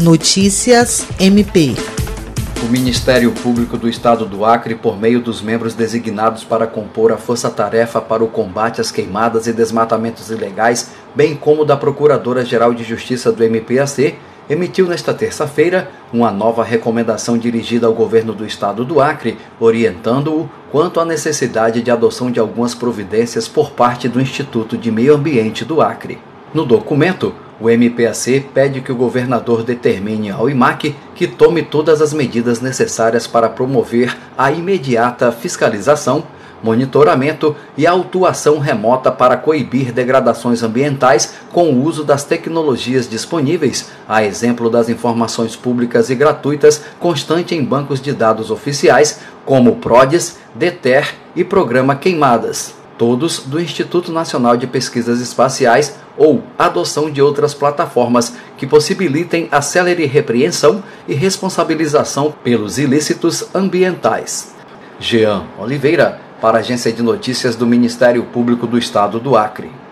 Notícias MP. O Ministério Público do Estado do Acre, por meio dos membros designados para compor a força-tarefa para o combate às queimadas e desmatamentos ilegais, bem como da Procuradora-Geral de Justiça do MPAC, emitiu nesta terça-feira uma nova recomendação dirigida ao governo do estado do Acre, orientando-o quanto à necessidade de adoção de algumas providências por parte do Instituto de Meio Ambiente do Acre. No documento, o MPAC pede que o governador determine ao IMAC que tome todas as medidas necessárias para promover a imediata fiscalização, monitoramento e autuação remota para coibir degradações ambientais com o uso das tecnologias disponíveis, a exemplo das informações públicas e gratuitas constante em bancos de dados oficiais, como o PRODES, DETER e Programa Queimadas todos do Instituto Nacional de Pesquisas Espaciais ou adoção de outras plataformas que possibilitem a célere repreensão e responsabilização pelos ilícitos ambientais. Jean Oliveira, para a Agência de Notícias do Ministério Público do Estado do Acre.